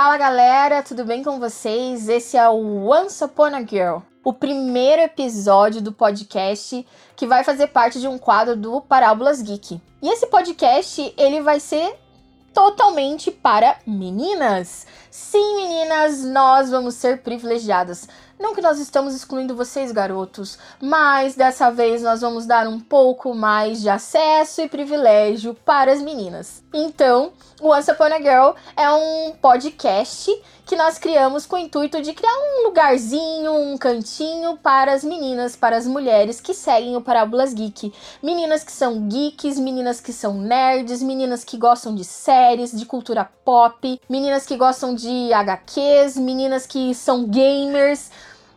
Fala galera, tudo bem com vocês? Esse é o Once Upon a Girl, o primeiro episódio do podcast que vai fazer parte de um quadro do Parábolas Geek. E esse podcast, ele vai ser totalmente para meninas. Sim, meninas, nós vamos ser privilegiadas. Não que nós estamos excluindo vocês, garotos, mas dessa vez nós vamos dar um pouco mais de acesso e privilégio para as meninas. Então, Once Upon a Girl é um podcast que nós criamos com o intuito de criar um lugarzinho, um cantinho para as meninas, para as mulheres que seguem o Parábolas Geek. Meninas que são geeks, meninas que são nerds, meninas que gostam de séries, de cultura pop, meninas que gostam de HQs, meninas que são gamers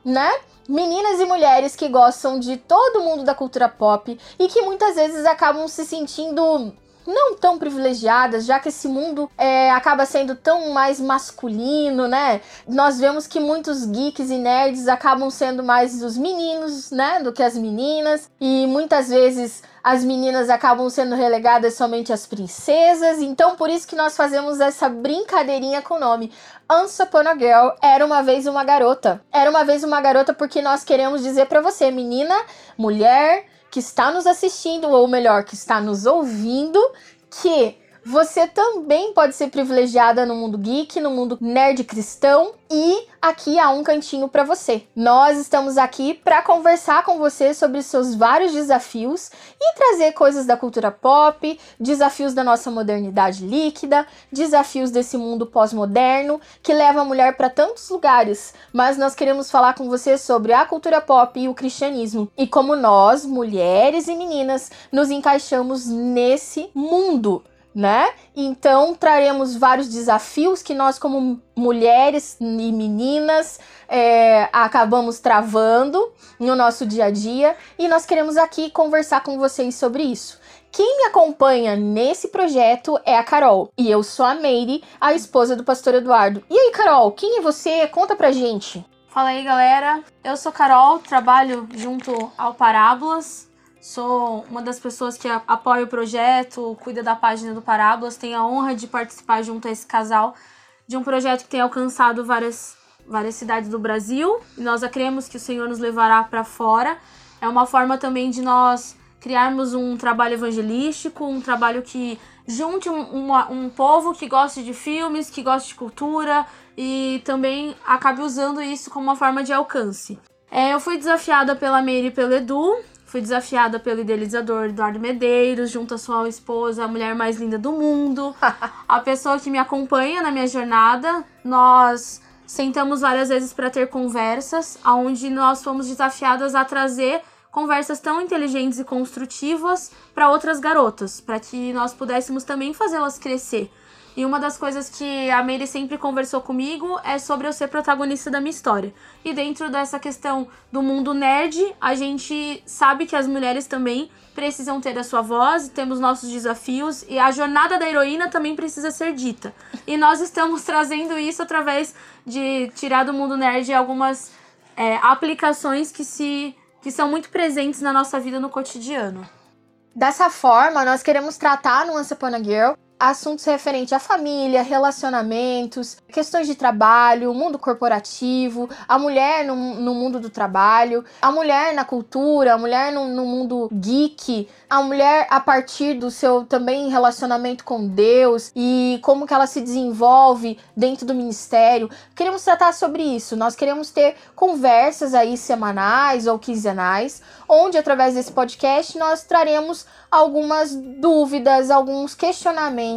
né? Meninas e mulheres que gostam de todo mundo da cultura pop e que muitas vezes acabam se sentindo não tão privilegiadas, já que esse mundo é, acaba sendo tão mais masculino, né? Nós vemos que muitos geeks e nerds acabam sendo mais os meninos, né, do que as meninas, e muitas vezes as meninas acabam sendo relegadas somente às princesas, então por isso que nós fazemos essa brincadeirinha com o nome. Once Upon a Girl era uma vez uma garota. Era uma vez uma garota porque nós queremos dizer para você, menina, mulher, que está nos assistindo, ou melhor, que está nos ouvindo, que você também pode ser privilegiada no mundo geek, no mundo nerd cristão e aqui há um cantinho para você. Nós estamos aqui para conversar com você sobre seus vários desafios e trazer coisas da cultura pop, desafios da nossa modernidade líquida, desafios desse mundo pós-moderno que leva a mulher para tantos lugares. Mas nós queremos falar com você sobre a cultura pop e o cristianismo e como nós, mulheres e meninas, nos encaixamos nesse mundo né? Então traremos vários desafios que nós, como mulheres e meninas, é, acabamos travando no nosso dia a dia e nós queremos aqui conversar com vocês sobre isso. Quem me acompanha nesse projeto é a Carol. E eu sou a Meire, a esposa do pastor Eduardo. E aí, Carol, quem é você? Conta pra gente. Fala aí, galera. Eu sou Carol, trabalho junto ao Parábolas, Sou uma das pessoas que apoia o projeto, cuida da página do Parábolas, tenho a honra de participar junto a esse casal de um projeto que tem alcançado várias, várias cidades do Brasil. E nós cremos que o Senhor nos levará para fora. É uma forma também de nós criarmos um trabalho evangelístico, um trabalho que junte um, um, povo que goste de filmes, que goste de cultura e também acabe usando isso como uma forma de alcance. É, eu fui desafiada pela Meire e pelo Edu Fui desafiada pelo idealizador Eduardo Medeiros, junto à sua esposa, a mulher mais linda do mundo, a pessoa que me acompanha na minha jornada. Nós sentamos várias vezes para ter conversas, onde nós fomos desafiadas a trazer conversas tão inteligentes e construtivas para outras garotas, para que nós pudéssemos também fazê-las crescer. E uma das coisas que a Mary sempre conversou comigo é sobre eu ser protagonista da minha história. E dentro dessa questão do mundo nerd, a gente sabe que as mulheres também precisam ter a sua voz, temos nossos desafios e a jornada da heroína também precisa ser dita. E nós estamos trazendo isso através de tirar do mundo nerd algumas é, aplicações que se que são muito presentes na nossa vida no cotidiano. Dessa forma, nós queremos tratar no Once Upon a Girl assuntos referentes à família, relacionamentos, questões de trabalho, mundo corporativo, a mulher no, no mundo do trabalho, a mulher na cultura, a mulher no, no mundo geek, a mulher a partir do seu também relacionamento com Deus e como que ela se desenvolve dentro do ministério. Queremos tratar sobre isso. Nós queremos ter conversas aí semanais ou quinzenais, onde através desse podcast nós traremos algumas dúvidas, alguns questionamentos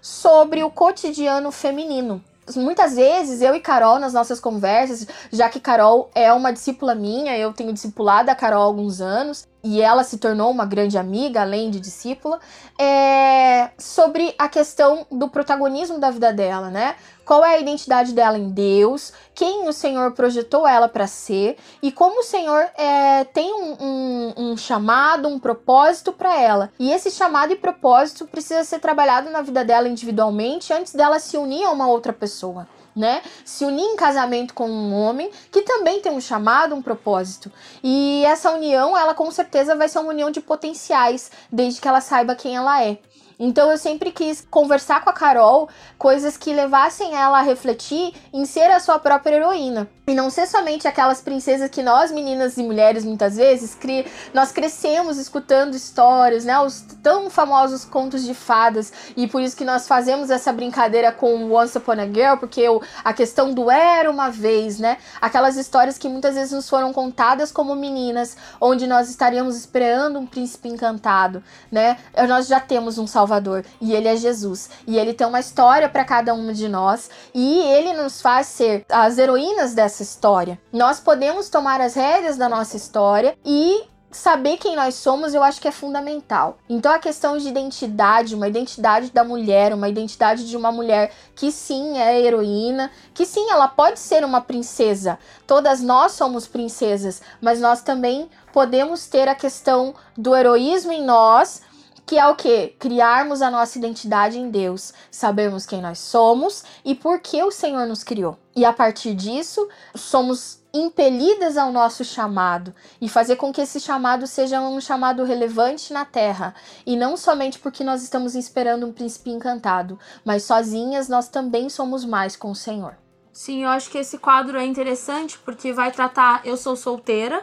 sobre o cotidiano feminino. Muitas vezes eu e Carol nas nossas conversas, já que Carol é uma discípula minha, eu tenho discipulado a Carol há alguns anos, e ela se tornou uma grande amiga, além de discípula, é sobre a questão do protagonismo da vida dela, né? Qual é a identidade dela em Deus, quem o Senhor projetou ela para ser e como o Senhor é, tem um, um, um chamado, um propósito para ela. E esse chamado e propósito precisa ser trabalhado na vida dela individualmente antes dela se unir a uma outra pessoa né? Se unir em casamento com um homem que também tem um chamado, um propósito. E essa união, ela com certeza vai ser uma união de potenciais, desde que ela saiba quem ela é. Então eu sempre quis conversar com a Carol coisas que levassem ela a refletir em ser a sua própria heroína. E não ser somente aquelas princesas que nós, meninas e mulheres, muitas vezes, cri nós crescemos escutando histórias, né? Os tão famosos contos de fadas. E por isso que nós fazemos essa brincadeira com Once Upon a Girl, porque a questão do era uma vez, né? Aquelas histórias que muitas vezes nos foram contadas como meninas, onde nós estaríamos esperando um príncipe encantado, né? Nós já temos um Salvador e ele é Jesus. E ele tem uma história para cada uma de nós e ele nos faz ser as heroínas dessa essa história. Nós podemos tomar as rédeas da nossa história e saber quem nós somos, eu acho que é fundamental. Então a questão de identidade, uma identidade da mulher, uma identidade de uma mulher que sim é heroína, que sim, ela pode ser uma princesa. Todas nós somos princesas, mas nós também podemos ter a questão do heroísmo em nós, que é o que? Criarmos a nossa identidade em Deus, sabermos quem nós somos e por que o Senhor nos criou. E a partir disso, somos impelidas ao nosso chamado e fazer com que esse chamado seja um chamado relevante na terra e não somente porque nós estamos esperando um príncipe encantado, mas sozinhas nós também somos mais com o Senhor. Sim, eu acho que esse quadro é interessante porque vai tratar eu sou solteira,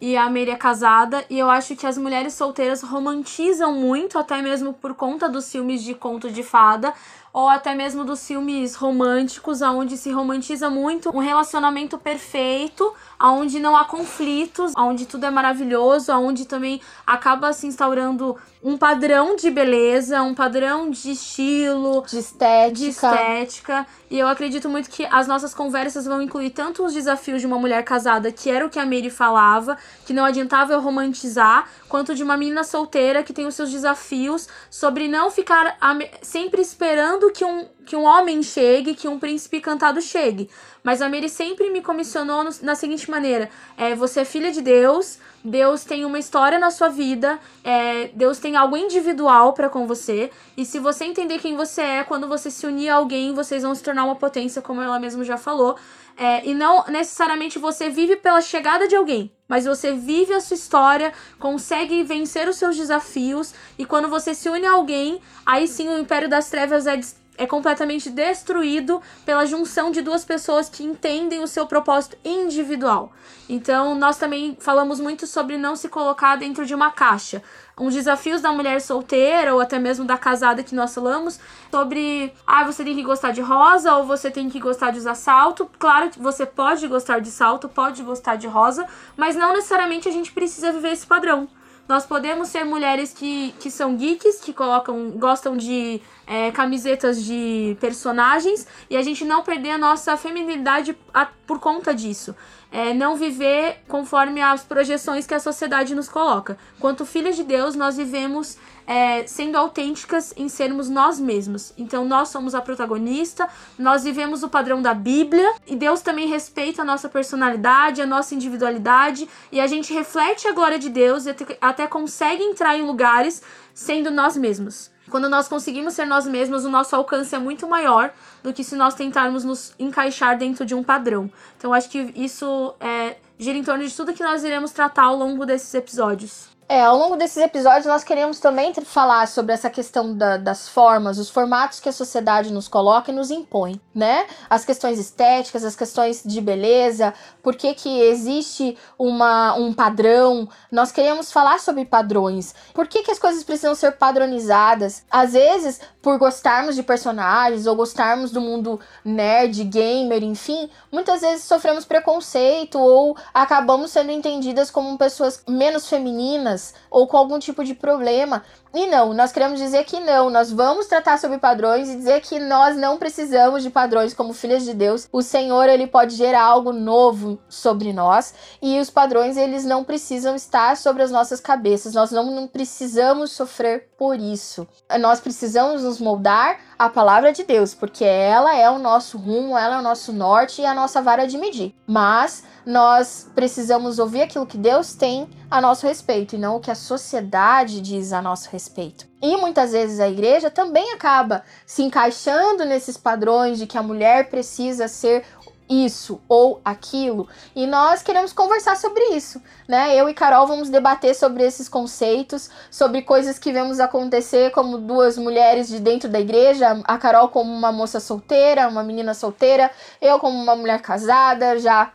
e a Mary é casada, e eu acho que as mulheres solteiras romantizam muito, até mesmo por conta dos filmes de conto de fada, ou até mesmo dos filmes românticos, onde se romantiza muito um relacionamento perfeito, onde não há conflitos, onde tudo é maravilhoso, onde também acaba se instaurando um padrão de beleza, um padrão de estilo, de estética. de estética. E eu acredito muito que as nossas conversas vão incluir tanto os desafios de uma mulher casada, que era o que a Mary falava, que não adiantava eu romantizar, quanto de uma menina solteira que tem os seus desafios sobre não ficar sempre esperando que um, que um homem chegue, que um príncipe cantado chegue. Mas a Mary sempre me comissionou no, na seguinte maneira: é, você é filha de Deus, Deus tem uma história na sua vida, é, Deus tem algo individual para com você. E se você entender quem você é, quando você se unir a alguém, vocês vão se tornar uma potência, como ela mesma já falou. É, e não necessariamente você vive pela chegada de alguém, mas você vive a sua história, consegue vencer os seus desafios, e quando você se une a alguém, aí sim o Império das Trevas é é completamente destruído pela junção de duas pessoas que entendem o seu propósito individual. Então, nós também falamos muito sobre não se colocar dentro de uma caixa. Uns desafios da mulher solteira ou até mesmo da casada que nós falamos sobre, ah, você tem que gostar de rosa ou você tem que gostar de usar salto. Claro que você pode gostar de salto, pode gostar de rosa, mas não necessariamente a gente precisa viver esse padrão. Nós podemos ser mulheres que, que são geeks, que colocam, gostam de é, camisetas de personagens e a gente não perder a nossa feminilidade por conta disso é, não viver conforme as projeções que a sociedade nos coloca. Quanto filhas de Deus, nós vivemos é, sendo autênticas em sermos nós mesmos. Então, nós somos a protagonista, nós vivemos o padrão da Bíblia e Deus também respeita a nossa personalidade, a nossa individualidade e a gente reflete a glória de Deus e até consegue entrar em lugares sendo nós mesmos. Quando nós conseguimos ser nós mesmos, o nosso alcance é muito maior do que se nós tentarmos nos encaixar dentro de um padrão. Então, acho que isso é, gira em torno de tudo que nós iremos tratar ao longo desses episódios. É, ao longo desses episódios nós queremos também falar sobre essa questão da, das formas, os formatos que a sociedade nos coloca e nos impõe, né? As questões estéticas, as questões de beleza, por que, que existe uma, um padrão. Nós queremos falar sobre padrões. Por que, que as coisas precisam ser padronizadas? Às vezes, por gostarmos de personagens ou gostarmos do mundo nerd, gamer, enfim, muitas vezes sofremos preconceito ou acabamos sendo entendidas como pessoas menos femininas ou com algum tipo de problema. E não, nós queremos dizer que não, nós vamos tratar sobre padrões e dizer que nós não precisamos de padrões como filhas de Deus. O Senhor, ele pode gerar algo novo sobre nós e os padrões, eles não precisam estar sobre as nossas cabeças. Nós não, não precisamos sofrer por isso. Nós precisamos nos moldar à palavra de Deus, porque ela é o nosso rumo, ela é o nosso norte e a nossa vara de medir. Mas nós precisamos ouvir aquilo que Deus tem a nosso respeito e não o que a sociedade diz a nosso respeito. E muitas vezes a igreja também acaba se encaixando nesses padrões de que a mulher precisa ser isso ou aquilo, e nós queremos conversar sobre isso, né? Eu e Carol vamos debater sobre esses conceitos, sobre coisas que vemos acontecer como duas mulheres de dentro da igreja, a Carol como uma moça solteira, uma menina solteira, eu como uma mulher casada, já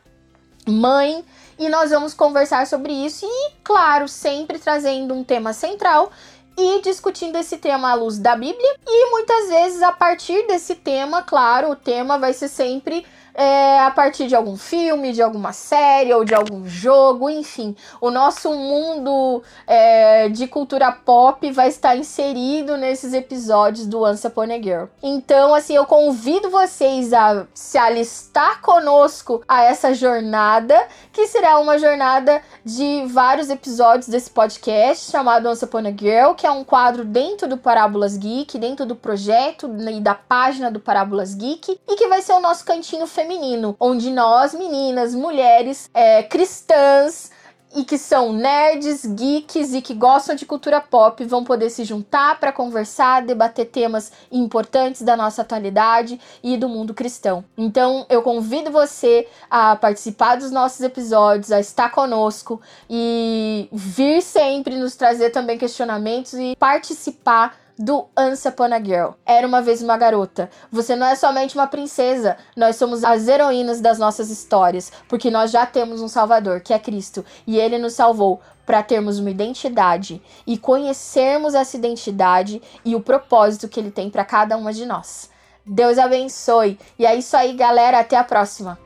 mãe, e nós vamos conversar sobre isso e, claro, sempre trazendo um tema central e discutindo esse tema à luz da Bíblia. E muitas vezes, a partir desse tema, claro, o tema vai ser sempre é, a partir de algum filme, de alguma série ou de algum jogo, enfim. O nosso mundo é, de cultura pop vai estar inserido nesses episódios do Once Upon a Girl. Então, assim, eu convido vocês a se alistar conosco a essa jornada, que será uma jornada de vários episódios desse podcast chamado Once Upon a Girl, que é um quadro dentro do Parábolas Geek, dentro do projeto e da página do Parábolas Geek, e que vai ser o nosso cantinho feminino, onde nós, meninas, mulheres, é, cristãs, e que são nerds, geeks e que gostam de cultura pop vão poder se juntar para conversar, debater temas importantes da nossa atualidade e do mundo cristão. Então, eu convido você a participar dos nossos episódios, a estar conosco e vir sempre nos trazer também questionamentos e participar do Once Girl. Era uma vez uma garota. Você não é somente uma princesa, nós somos as heroínas das nossas histórias, porque nós já temos um Salvador, que é Cristo, e ele nos salvou para termos uma identidade e conhecermos essa identidade e o propósito que ele tem para cada uma de nós. Deus abençoe. E é isso aí, galera, até a próxima.